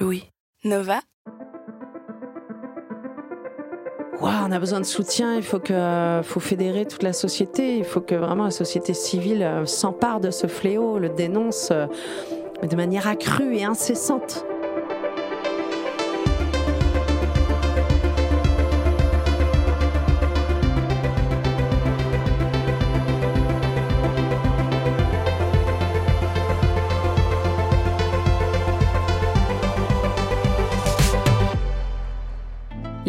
Louis. Nova on a besoin de soutien, il faut, que, faut fédérer toute la société, il faut que vraiment la société civile euh, s'empare de ce fléau, le dénonce euh, de manière accrue et incessante.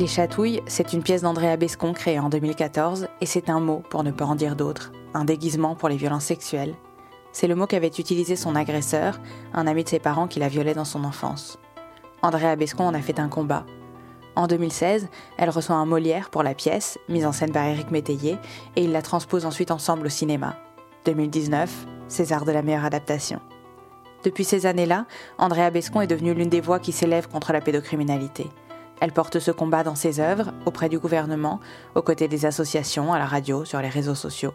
Les Chatouilles, c'est une pièce d'Andrea Bescon créée en 2014 et c'est un mot pour ne pas en dire d'autres, un déguisement pour les violences sexuelles. C'est le mot qu'avait utilisé son agresseur, un ami de ses parents qui la violait dans son enfance. Andrea Bescon en a fait un combat. En 2016, elle reçoit un Molière pour la pièce, mise en scène par Éric Métayer, et ils la transposent ensuite ensemble au cinéma. 2019, César de la meilleure adaptation. Depuis ces années-là, Andrea Bescon est devenue l'une des voix qui s'élèvent contre la pédocriminalité. Elle porte ce combat dans ses œuvres, auprès du gouvernement, aux côtés des associations, à la radio, sur les réseaux sociaux.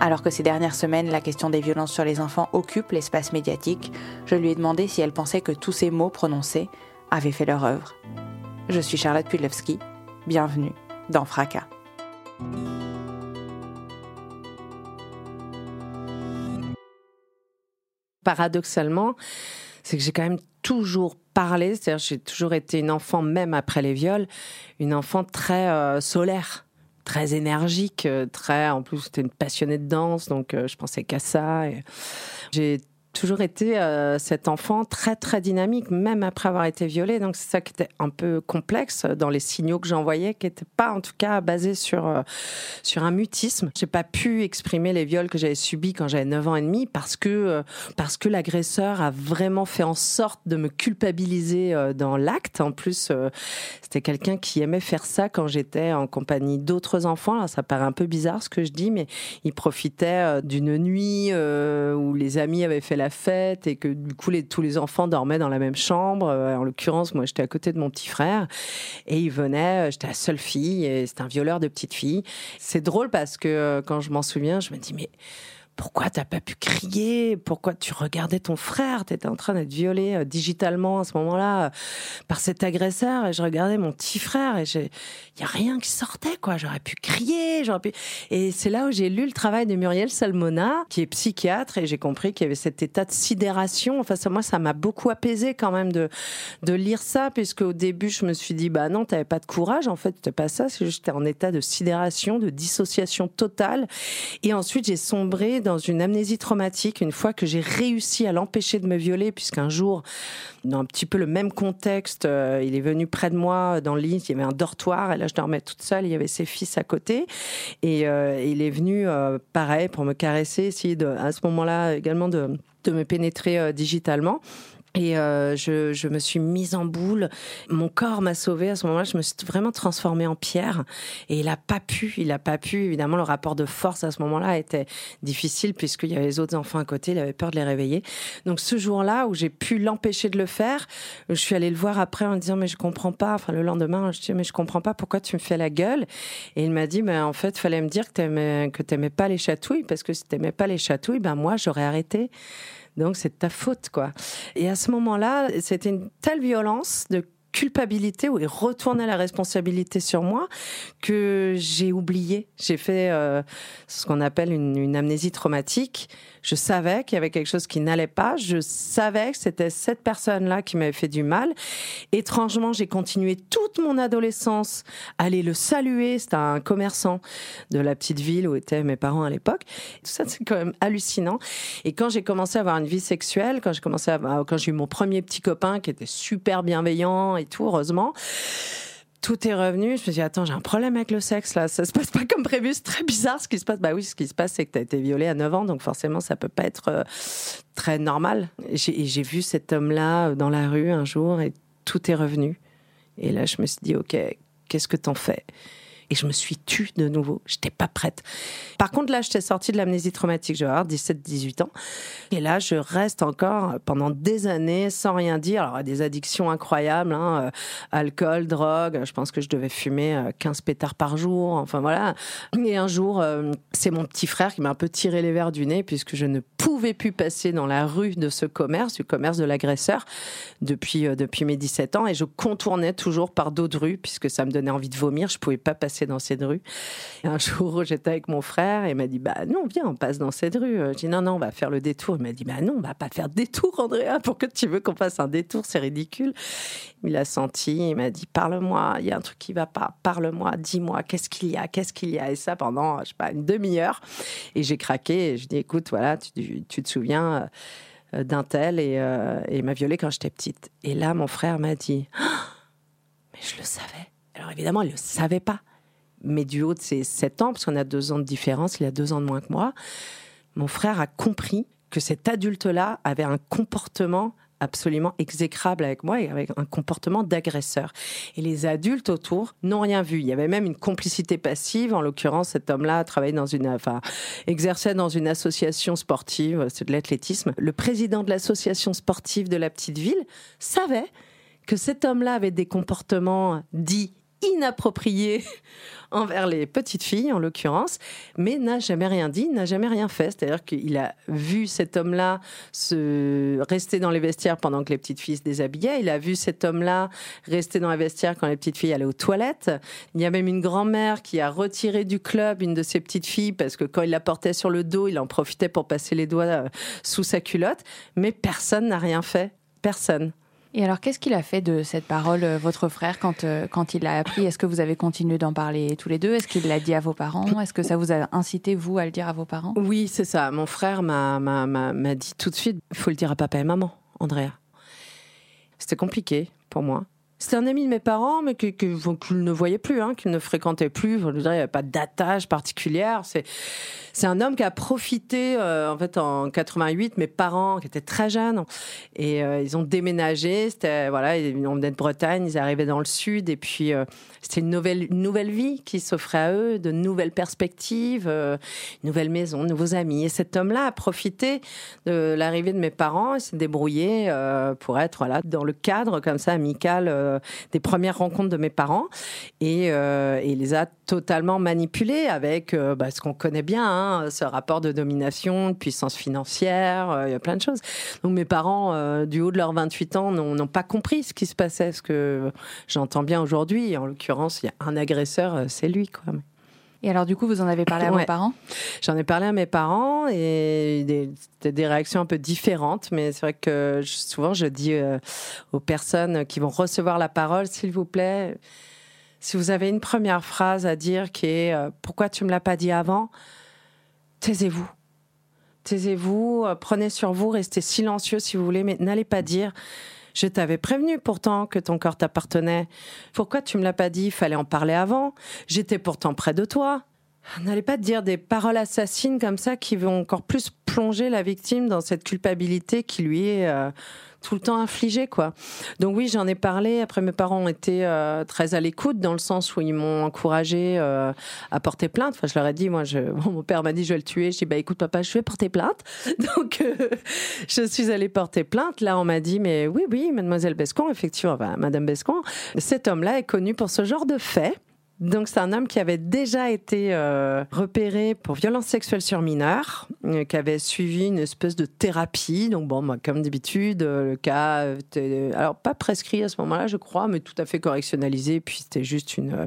Alors que ces dernières semaines, la question des violences sur les enfants occupe l'espace médiatique, je lui ai demandé si elle pensait que tous ces mots prononcés avaient fait leur œuvre. Je suis Charlotte Pudlewski. Bienvenue dans Fracas. Paradoxalement, c'est que j'ai quand même toujours parlé, c'est-à-dire j'ai toujours été une enfant, même après les viols, une enfant très euh, solaire très énergique, euh, très en plus c'était une passionnée de danse, donc euh, je pensais qu'à ça. J'ai toujours été euh, cet enfant très très dynamique, même après avoir été violée. Donc c'est ça qui était un peu complexe dans les signaux que j'envoyais, qui n'étaient pas en tout cas basés sur euh, sur un mutisme. J'ai pas pu exprimer les viols que j'avais subis quand j'avais 9 ans et demi parce que euh, que l'agresseur a vraiment fait en sorte de me culpabiliser dans l'acte. En plus, c'était quelqu'un qui aimait faire ça quand j'étais en compagnie d'autres enfants. Ça paraît un peu bizarre ce que je dis, mais il profitait d'une nuit où les amis avaient fait la fête et que du coup les, tous les enfants dormaient dans la même chambre. Euh, en l'occurrence, moi j'étais à côté de mon petit frère et il venait, euh, j'étais la seule fille et c'était un violeur de petite fille. C'est drôle parce que euh, quand je m'en souviens, je me dis mais pourquoi t'as pas pu crier? Pourquoi tu regardais ton frère? Tu étais en train d'être violé euh, digitalement à ce moment-là euh, par cet agresseur et je regardais mon petit frère et il y a rien qui sortait quoi. J'aurais pu crier, j'aurais pu. Et c'est là où j'ai lu le travail de Muriel Salmona, qui est psychiatre, et j'ai compris qu'il y avait cet état de sidération. Enfin, ça, moi, ça m'a beaucoup apaisé quand même de de lire ça, puisque au début, je me suis dit bah non, t'avais pas de courage. En fait, c'était pas ça. J'étais en état de sidération, de dissociation totale. Et ensuite, j'ai sombré dans une amnésie traumatique une fois que j'ai réussi à l'empêcher de me violer, puisqu'un jour, dans un petit peu le même contexte, euh, il est venu près de moi dans le il y avait un dortoir, et là je dormais toute seule, il y avait ses fils à côté, et euh, il est venu, euh, pareil, pour me caresser, essayer de, à ce moment-là également de, de me pénétrer digitalement. Et euh, je, je, me suis mise en boule. Mon corps m'a sauvée à ce moment-là. Je me suis vraiment transformée en pierre. Et il a pas pu, il a pas pu. Évidemment, le rapport de force à ce moment-là était difficile puisqu'il y avait les autres enfants à côté. Il avait peur de les réveiller. Donc ce jour-là où j'ai pu l'empêcher de le faire, je suis allée le voir après en disant mais je comprends pas. Enfin le lendemain, je dis mais je comprends pas pourquoi tu me fais la gueule. Et il m'a dit mais en fait fallait me dire que t'aimais que t'aimais pas les chatouilles parce que si t'aimais pas les chatouilles, ben moi j'aurais arrêté. Donc c'est ta faute, quoi. Et à ce moment-là, c'était une telle violence de culpabilité où il retournait la responsabilité sur moi que j'ai oublié. J'ai fait euh, ce qu'on appelle une, une, amnésie traumatique. Je savais qu'il y avait quelque chose qui n'allait pas. Je savais que c'était cette personne-là qui m'avait fait du mal. Étrangement, j'ai continué toute mon adolescence à aller le saluer. C'était un commerçant de la petite ville où étaient mes parents à l'époque. Tout ça, c'est quand même hallucinant. Et quand j'ai commencé à avoir une vie sexuelle, quand j'ai commencé à, quand j'ai eu mon premier petit copain qui était super bienveillant et tout, heureusement tout est revenu. Je me suis dit, attends, j'ai un problème avec le sexe, là. Ça se passe pas comme prévu. C'est très bizarre ce qui se passe. Bah oui, ce qui se passe, c'est que tu as été violée à 9 ans, donc forcément, ça peut pas être euh, très normal. J'ai vu cet homme-là dans la rue un jour et tout est revenu. Et là, je me suis dit, OK, qu'est-ce que t'en fais? Et je me suis tue de nouveau. J'étais pas prête. Par contre, là, j'étais sortie de l'amnésie traumatique. Je vais avoir 17-18 ans. Et là, je reste encore pendant des années sans rien dire. Alors, des addictions incroyables, hein, euh, alcool, drogue. Je pense que je devais fumer 15 euh, pétards par jour. Enfin, voilà. Et un jour, euh, c'est mon petit frère qui m'a un peu tiré les verres du nez puisque je ne pouvais plus passer dans la rue de ce commerce, du commerce de l'agresseur, depuis, depuis mes 17 ans. Et je contournais toujours par d'autres rues puisque ça me donnait envie de vomir. Je pouvais pas passer dans cette rue. un jour, j'étais avec mon frère et il m'a dit Bah non, viens, on passe dans cette rue. J'ai dit Non, non, on va faire le détour. Il m'a dit Bah non, on va pas faire détour, Andrea. Pourquoi tu veux qu'on fasse un détour C'est ridicule. Il a senti, il m'a dit Parle-moi, il y a un truc qui va pas. Parle-moi, dis-moi, qu'est-ce qu'il y a Qu'est-ce qu'il y a Et ça pendant, je sais pas, une demi-heure. Et j'ai craqué et je dis Écoute, voilà, tu, te souviens euh, d'un tel et, euh, et m'a violée quand j'étais petite. Et là, mon frère m'a dit Mais je le savais. Alors évidemment, il ne le savait pas mais du haut de ses 7 ans, parce qu'on a deux ans de différence, il a deux ans de moins que moi, mon frère a compris que cet adulte-là avait un comportement absolument exécrable avec moi et avec un comportement d'agresseur. Et les adultes autour n'ont rien vu. Il y avait même une complicité passive. En l'occurrence, cet homme-là travaillait dans une, exerçait dans une association sportive, c'est de l'athlétisme. Le président de l'association sportive de la petite ville savait que cet homme-là avait des comportements dits inappropriés envers les petites filles, en l'occurrence, mais n'a jamais rien dit, n'a jamais rien fait. C'est-à-dire qu'il a vu cet homme-là se rester dans les vestiaires pendant que les petites filles se déshabillaient. Il a vu cet homme-là rester dans les vestiaires quand les petites filles allaient aux toilettes. Il y a même une grand-mère qui a retiré du club une de ses petites filles parce que quand il la portait sur le dos, il en profitait pour passer les doigts euh, sous sa culotte. Mais personne n'a rien fait. Personne. Et alors, qu'est-ce qu'il a fait de cette parole, euh, votre frère, quand, euh, quand il l'a appris? Est-ce que vous avez continué d'en parler tous les deux? Est-ce qu'il l'a dit à vos parents? Est-ce que ça vous a incité, vous, à le dire à vos parents? Oui, c'est ça. Mon frère m'a dit tout de suite, il faut le dire à papa et maman, Andrea. C'était compliqué pour moi. C'était un ami de mes parents, mais qu'ils ne voyaient plus, hein, qu'ils ne fréquentaient plus. Je il n'y avait pas d'attache particulière. C'est, un homme qui a profité, euh, en fait, en 88, mes parents, qui étaient très jeunes, et euh, ils ont déménagé. C'était, voilà, ils venaient de Bretagne, ils arrivaient dans le sud, et puis euh, c'était une nouvelle, une nouvelle vie qui s'offrait à eux, de nouvelles perspectives, une nouvelle maison, de nouveaux amis. Et cet homme-là a profité de l'arrivée de mes parents et s'est débrouillé pour être, voilà, dans le cadre comme ça, amical des premières rencontres de mes parents et, euh, il les a totalement manipulés avec euh, bah, ce qu'on connaît bien, hein, ce rapport de domination, de puissance financière, il y a plein de choses. Donc mes parents, du haut de leurs 28 ans, n'ont pas compris ce qui se passait, ce que j'entends bien aujourd'hui. En l'occurrence, il y a un agresseur, c'est lui. Quoi. Et alors, du coup, vous en avez parlé à vos parents? J'en ai parlé à mes parents et des, des réactions un peu différentes, mais c'est vrai que souvent je dis euh, aux personnes qui vont recevoir la parole, s'il vous plaît, si vous avez une première phrase à dire qui est euh, Pourquoi tu me l'as pas dit avant? Taisez-vous. Taisez-vous, euh, prenez sur vous, restez silencieux si vous voulez, mais n'allez pas dire je t'avais prévenu pourtant que ton corps t'appartenait. Pourquoi tu me l'as pas dit? Fallait en parler avant. J'étais pourtant près de toi. N'allez pas dire des paroles assassines comme ça qui vont encore plus plonger la victime dans cette culpabilité qui lui est euh, tout le temps infligé quoi. Donc oui, j'en ai parlé. Après, mes parents ont été euh, très à l'écoute dans le sens où ils m'ont encouragé euh, à porter plainte. Enfin, je leur ai dit, moi, je... mon père m'a dit, je vais le tuer. Je dis, bah écoute, papa, je vais porter plainte. Donc, euh, je suis allée porter plainte. Là, on m'a dit, mais oui, oui, mademoiselle Bescon, effectivement, enfin, madame Bescon, cet homme-là est connu pour ce genre de fait. Donc c'est un homme qui avait déjà été euh, repéré pour violence sexuelle sur mineurs, euh, qui avait suivi une espèce de thérapie. Donc bon, comme d'habitude, euh, le cas, était, alors pas prescrit à ce moment-là, je crois, mais tout à fait correctionnalisé. Puis c'était juste une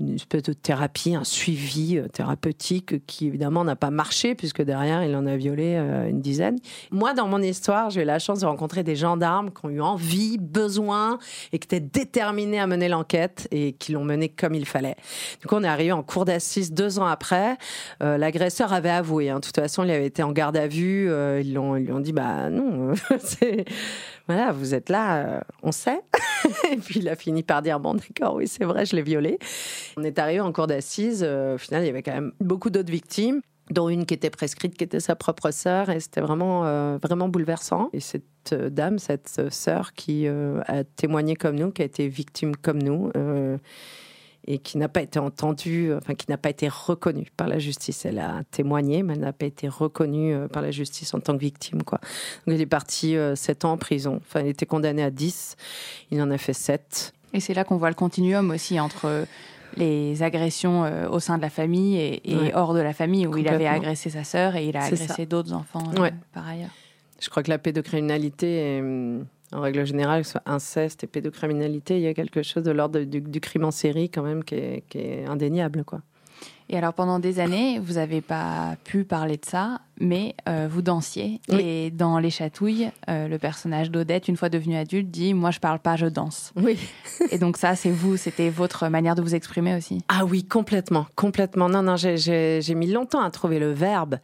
une espèce de thérapie, un suivi euh, thérapeutique qui évidemment n'a pas marché puisque derrière il en a violé euh, une dizaine. Moi, dans mon histoire, j'ai eu la chance de rencontrer des gendarmes qui ont eu envie, besoin et qui étaient déterminés à mener l'enquête et qui l'ont menée comme il fallait. Du coup, on est arrivé en cour d'assises deux ans après. Euh, l'agresseur avait avoué. Hein. De toute façon, il avait été en garde à vue. ils, ils lui ont dit bah non, voilà, vous êtes là, on sait. et puis il a fini par dire bon d'accord, oui c'est vrai, je l'ai violé. On est arrivé en cour d'assises. au final, il y avait quand même beaucoup d'autres victimes dont une qui était prescrite, qui était sa propre sœur, et c'était vraiment, vraiment bouleversant. Et cette dame, cette sœur qui a témoigné comme nous, qui a été victime comme nous, et qui n'a pas été entendue, enfin qui n'a pas été reconnue par la justice. Elle a témoigné, mais elle n'a pas été reconnue euh, par la justice en tant que victime. Quoi. Donc il est parti 7 euh, ans en prison. Enfin, il était condamné à 10, il en a fait 7. Et c'est là qu'on voit le continuum aussi entre les agressions euh, au sein de la famille et, hors de la famille, où il avait agressé sa sœur et il a agressé d'autres enfants par ailleurs. Je crois que la pédocriminalité est hum, en règle générale, que ce soit inceste et pédocriminalité, il y a quelque chose de l'ordre du, crime en série quand même qui est, indéniable. quoi. Et alors pendant des années, vous n'avez pas pu parler de ça, mais euh, vous dansiez. Et dans Les Chatouilles, euh, le personnage d'Odette, une fois devenu adulte, dit Moi je parle pas, je danse. Oui. et donc ça, c'est vous, c'était votre manière de vous exprimer aussi? Ah oui, complètement, complètement. Non, non, j'ai mis longtemps à trouver le verbe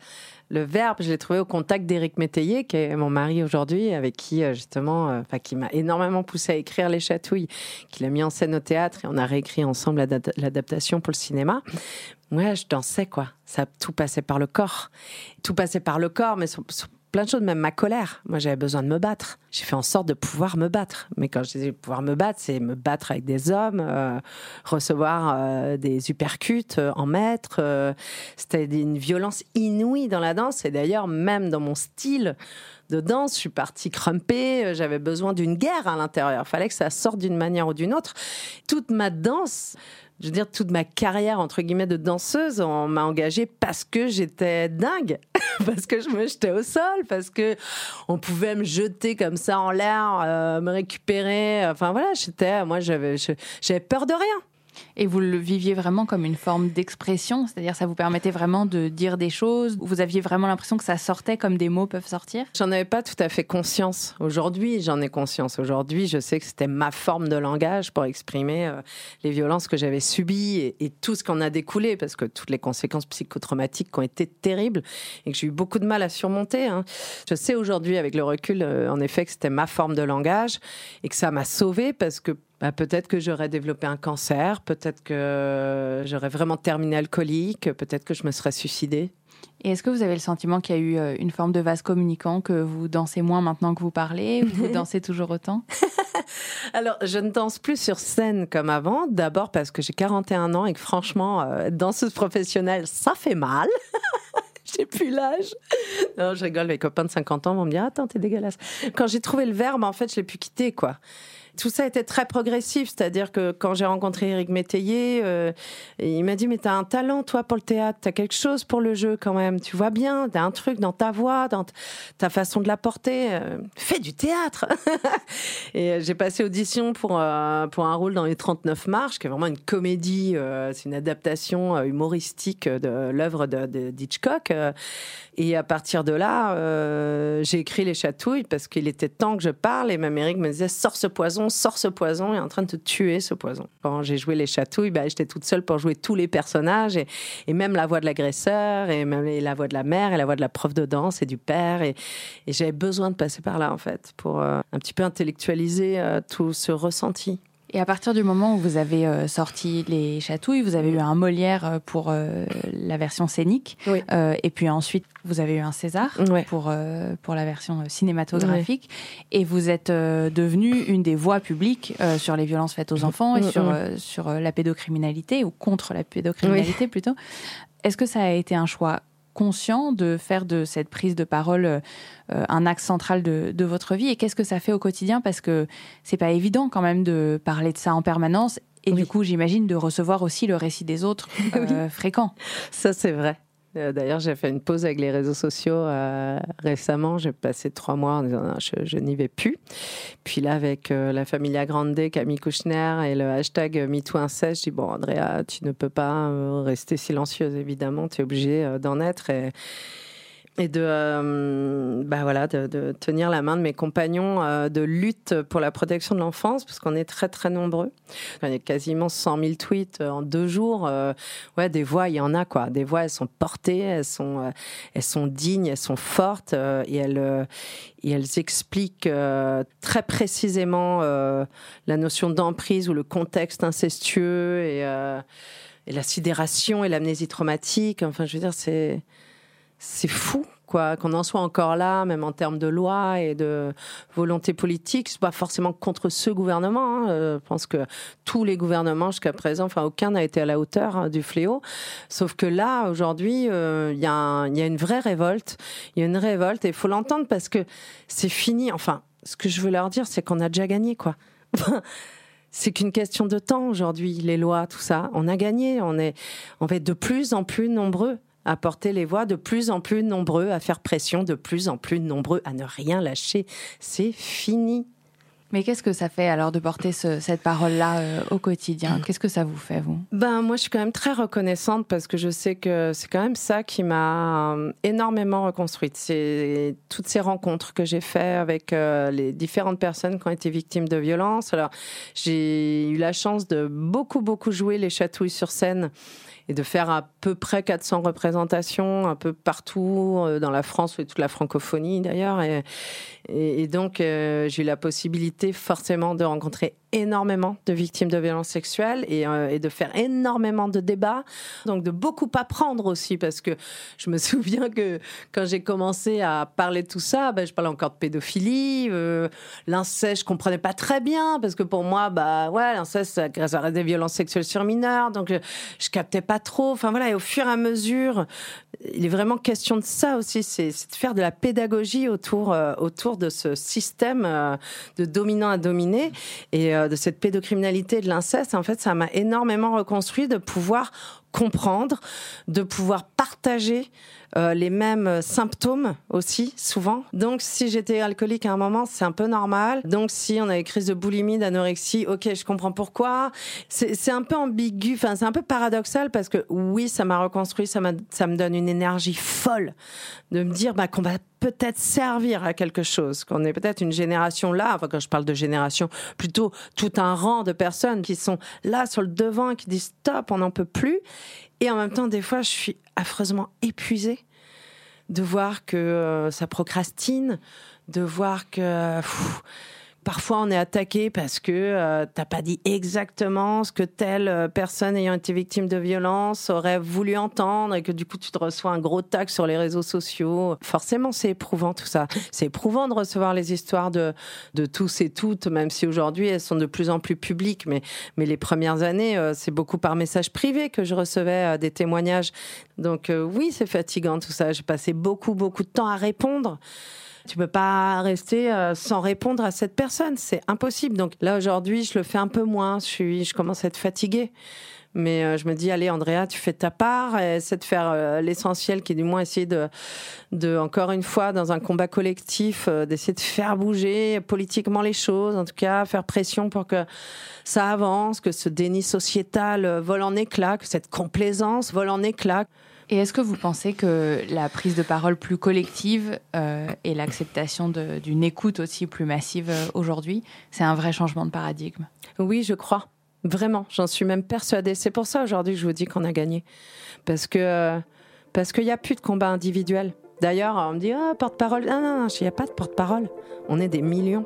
le verbe, je l'ai trouvé au contact d'Éric Métayer, qui est mon mari aujourd'hui, avec qui euh, justement, euh, enfin, qui m'a énormément poussé à écrire Les Chatouilles, qu'il a mis en scène au théâtre et on a réécrit ensemble l'adaptation pour le cinéma. Moi, je dansais quoi. Ça tout passait par le corps, tout passait par le corps, mais plein de choses, même ma colère. Moi, j'avais besoin de me battre. J'ai fait en sorte de pouvoir me battre. Mais quand je disais pouvoir me battre, c'est me battre avec des hommes, euh, recevoir euh, des uppercuts euh, en maître. C'était une violence inouïe dans la danse. Et d'ailleurs, même dans mon style de danse, je suis partie crumper. J'avais besoin d'une guerre à l'intérieur. Fallait que ça sorte d'une manière ou d'une autre. Toute ma danse je veux dire, toute ma carrière, entre guillemets, de danseuse, on m'a engagée parce que j'étais dingue, parce que je me jetais au sol, parce que on pouvait me jeter comme ça en l'air, euh, me récupérer. Enfin voilà, j'étais, moi, j'avais, j'avais peur de rien. Et vous le viviez vraiment comme une forme d'expression, c'est-à-dire ça vous permettait vraiment de dire des choses. Vous aviez vraiment l'impression que ça sortait comme des mots peuvent sortir? J'en avais pas tout à fait conscience. Aujourd'hui, j'en ai conscience. Aujourd'hui, je sais que c'était ma forme de langage pour exprimer euh, les violences que j'avais subies et, tout ce qu'en a découlé, parce que toutes les conséquences psychotraumatiques ont été terribles et que j'ai eu beaucoup de mal à surmonter. Hein. Je sais aujourd'hui, avec le recul, euh, en effet, que c'était ma forme de langage et que ça m'a sauvée parce que bah, peut-être que j'aurais développé un cancer, peut-être que j'aurais vraiment terminé alcoolique, peut-être que je me serais suicidée. Et est-ce que vous avez le sentiment qu'il y a eu euh, une forme de vase communicant, que vous dansez moins maintenant que vous parlez, ou vous dansez toujours autant? Alors, je ne danse plus sur scène comme avant. D'abord parce que j'ai 41 ans et que franchement, euh, danseuse professionnelle, ça fait mal. j'ai plus l'âge. Non, je rigole, mes copains de 50 ans vont me dire Attends, t'es dégueulasse. Quand j'ai trouvé le verbe, en fait, je l'ai pu quitter, quoi tout ça était très progressif. C'est-à-dire que quand j'ai rencontré Eric Métayer, euh, il m'a dit Mais t'as un talent, toi, pour le théâtre. T'as quelque chose pour le jeu, quand même. Tu vois bien. T'as un truc dans ta voix, dans ta façon de la porter. Euh, fais du théâtre Et euh, j'ai passé audition pour, pour un rôle dans Les 39 Marches, qui est vraiment une comédie. c'est une adaptation humoristique de l'œuvre de, d'Hitchcock. Et à partir de là, j'ai écrit Les Chatouilles parce qu'il était temps que je parle. Et ma Eric me disait Sors ce poison sort ce poison, est en train de te tuer ce poison. Quand j'ai joué les chatouilles, bah, j'étais toute seule pour jouer tous les personnages et, même la voix de l'agresseur et même la voix de la mère et la voix de la prof de danse et du père. Et, j'avais besoin de passer par là en fait pour euh, un petit peu intellectualiser euh, tout ce ressenti. Et à partir du moment où vous avez euh, sorti les chatouilles, vous avez eu un Molière euh, pour euh, la version scénique, et puis ensuite vous avez eu un César pour pour la version cinématographique, et vous êtes devenue une des voix publiques sur les violences faites aux enfants et sur sur la pédocriminalité ou contre la pédocriminalité plutôt. Est-ce que ça a été un choix conscient de faire de cette prise de parole euh, un axe central de, votre vie? Et qu'est-ce que ça fait au quotidien? Parce que c'est pas évident quand même de parler de ça en permanence. Et du coup, j'imagine de recevoir aussi le récit des autres euh, fréquents. Ça, c'est vrai. Euh, d'ailleurs, j'ai fait une pause avec les réseaux sociaux euh, récemment. J'ai passé trois mois en disant je, n'y vais plus. Puis là, avec euh, la Familia Grande, Camille Kouchner et le hashtag MeTooInceste, je dis bon, Andrea, tu ne peux pas rester silencieuse, évidemment. Tu es obligée d'en être. Et de, euh, bah voilà, de, tenir la main de mes compagnons euh, de lutte pour la protection de l'enfance, parce qu'on est très très nombreux. Il y a quasiment 100 000 tweets en deux jours. ouais, des voix, il y en a quoi. Des voix, elles sont portées, elles sont, elles sont dignes, elles sont fortes, et elles, et elles expliquent très précisément la notion d'emprise ou le contexte incestueux et, et la sidération et l'amnésie traumatique. Enfin, je veux dire, c'est c'est fou quoi qu'on en soit encore là même en termes de loi et de volonté politique. C'est pas forcément contre ce gouvernement hein. Euh, je pense que tous les gouvernements jusqu'à présent enfin aucun n'a été à la hauteur hein, du fléau. Sauf que là aujourd'hui euh, il y, a une vraie révolte. Il y a une révolte et il faut l'entendre parce que c'est fini. Enfin ce que je veux leur dire c'est qu'on a déjà gagné quoi. C'est qu'une question de temps aujourd'hui, les lois, tout ça. On a gagné, on est, on va être de plus en plus nombreux à porter les voix, de plus en plus nombreux à faire pression, de plus en plus nombreux à ne rien lâcher. C'est fini. Mais qu'est-ce que ça fait alors de porter cette parole-là euh, au quotidien? Qu'est-ce que ça vous fait, vous? Ben moi, je suis quand même très reconnaissante parce que je sais que c'est quand même ça qui m'a euh, énormément reconstruite. C'est toutes ces rencontres que j'ai faites avec euh, les différentes personnes qui ont été victimes de violences. Alors, j'ai eu la chance de beaucoup, beaucoup jouer les chatouilles sur scène et de faire à peu près 400 représentations un peu partout dans la France et toute la francophonie d'ailleurs. Et, et, donc, euh, j'ai eu la possibilité forcément de rencontrer énormément de victimes de violences sexuelles et, euh, et, de faire énormément de débats, donc de beaucoup apprendre aussi, parce que je me souviens que quand j'ai commencé à parler de tout ça, ben, je parlais encore de pédophilie, euh, l'inceste, je comprenais pas très bien, parce que pour moi, bah ouais, l'inceste, ça reste des violences sexuelles sur mineurs, donc je, je captais pas trop. Enfin voilà, et au fur et à mesure, il est vraiment question de ça aussi, c'est de faire de la pédagogie autour, autour de ce système euh, de dominant à dominer et euh, de cette pédocriminalité de l'inceste. En fait, ça m'a énormément reconstruit de pouvoir comprendre, de pouvoir partager euh, les mêmes symptômes aussi, souvent. Donc, si j'étais alcoolique à un moment, c'est un peu normal. Donc, si on a des crises de boulimie, d'anorexie, ok, je comprends pourquoi. C'est un peu ambigu, enfin, c'est un peu paradoxal parce que oui, ça m'a reconstruit, ça, ça me donne une énergie folle de me dire bah, qu'on va peut-être servir à quelque chose, qu'on est peut-être une génération là, enfin quand je parle de génération, plutôt tout un rang de personnes qui sont là sur le devant qui disent stop, on n'en peut plus. Et en même temps, des fois, je suis affreusement épuisée de voir que euh, ça procrastine, de voir que parfois on est attaqué parce que euh, t'as pas dit exactement ce que telle euh, personne ayant été victime de violence aurait voulu entendre et que du coup tu te reçois un gros tag sur les réseaux sociaux. Forcément, c'est éprouvant tout ça. C'est éprouvant de recevoir les histoires de, de tous et toutes, même si aujourd'hui elles sont de plus en plus publiques. Mais, mais les premières années, euh, c'est beaucoup par message privé que je recevais des témoignages. Donc oui, c'est fatigant tout ça. J'ai passé beaucoup, beaucoup de temps à répondre. Tu peux pas rester euh, sans répondre à cette personne, c'est impossible. Donc là aujourd'hui, je le fais un peu moins. Je commence à être fatiguée. Mais euh, je me dis, allez, Andrea, tu fais ta part, essaie de faire euh, l'essentiel, qui est du moins essayer de, de, encore une fois, dans un combat collectif, d'essayer de faire bouger politiquement les choses, en tout cas, faire pression pour que ça avance, que ce déni sociétal vole en éclats, que cette complaisance vole en éclats. Et est-ce que vous pensez que la prise de parole plus collective euh, et l'acceptation d'une écoute aussi plus massive euh, aujourd'hui, c'est un vrai changement de paradigme? Oui, je crois. Vraiment, j'en suis même persuadée. C'est pour ça aujourd'hui que je vous dis qu'on a gagné. Parce que parce qu'il n'y a plus de combat individuel. D'ailleurs, on me dit oh, porte-parole. Non, non, non, il n'y a pas de porte-parole. On est des millions.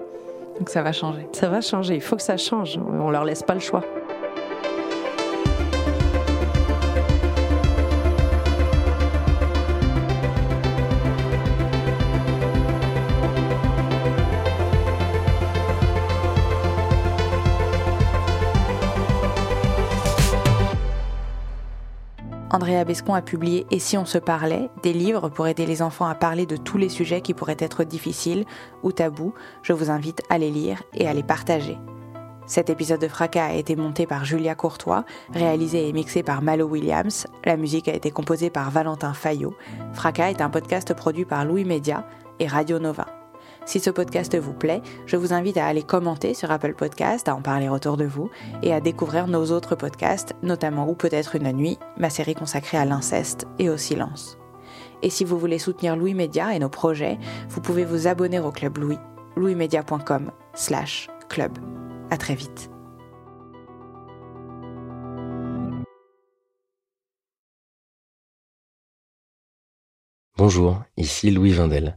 Donc ça va changer. Ça va changer. Il faut que ça change. On leur laisse pas le choix. Andrea Bescon a publié Et si on se parlait des livres pour aider les enfants à parler de tous les sujets qui pourraient être difficiles ou tabous. Je vous invite à les lire et à les partager. Cet épisode de Fracas a été monté par Julia Courtois, réalisé et mixé par Malo Williams. La musique a été composée par Valentin Fayot. Fracas est un podcast produit par Louis Média et Radio Nova. Si ce podcast vous plaît, je vous invite à aller commenter sur Apple Podcast, à en parler autour de vous et à découvrir nos autres podcasts, notamment Ou peut-être une nuit, ma série consacrée à l'inceste et au silence. Et si vous voulez soutenir Louis Média et nos projets, vous pouvez vous abonner au Club Louis, louismedia.com slash club. À très vite. Bonjour, ici Louis Vindel.